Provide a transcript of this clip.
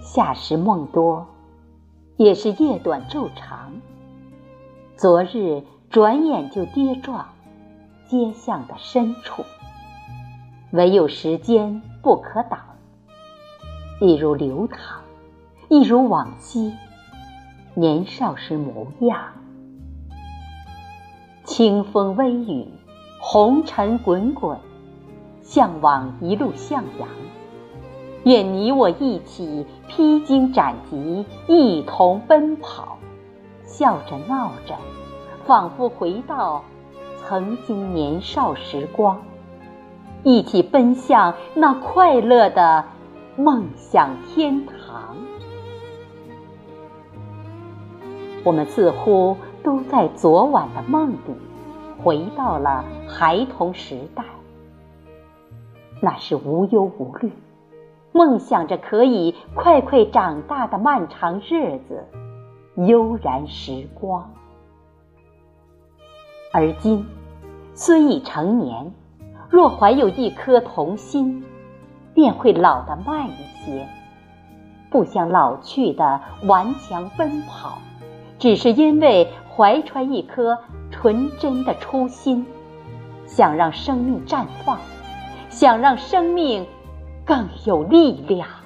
夏时梦多，也是夜短昼长。昨日转眼就跌撞街巷的深处，唯有时间不可挡。一如流淌，一如往昔年少时模样。清风微雨，红尘滚滚，向往一路向阳。愿你我一起披荆斩棘，一同奔跑，笑着闹着，仿佛回到曾经年少时光，一起奔向那快乐的梦想天堂。我们似乎都在昨晚的梦里，回到了孩童时代，那是无忧无虑。梦想着可以快快长大的漫长日子，悠然时光。而今虽已成年，若怀有一颗童心，便会老得慢一些，不想老去的顽强奔跑，只是因为怀揣一颗纯真的初心，想让生命绽放，想让生命。更有力量。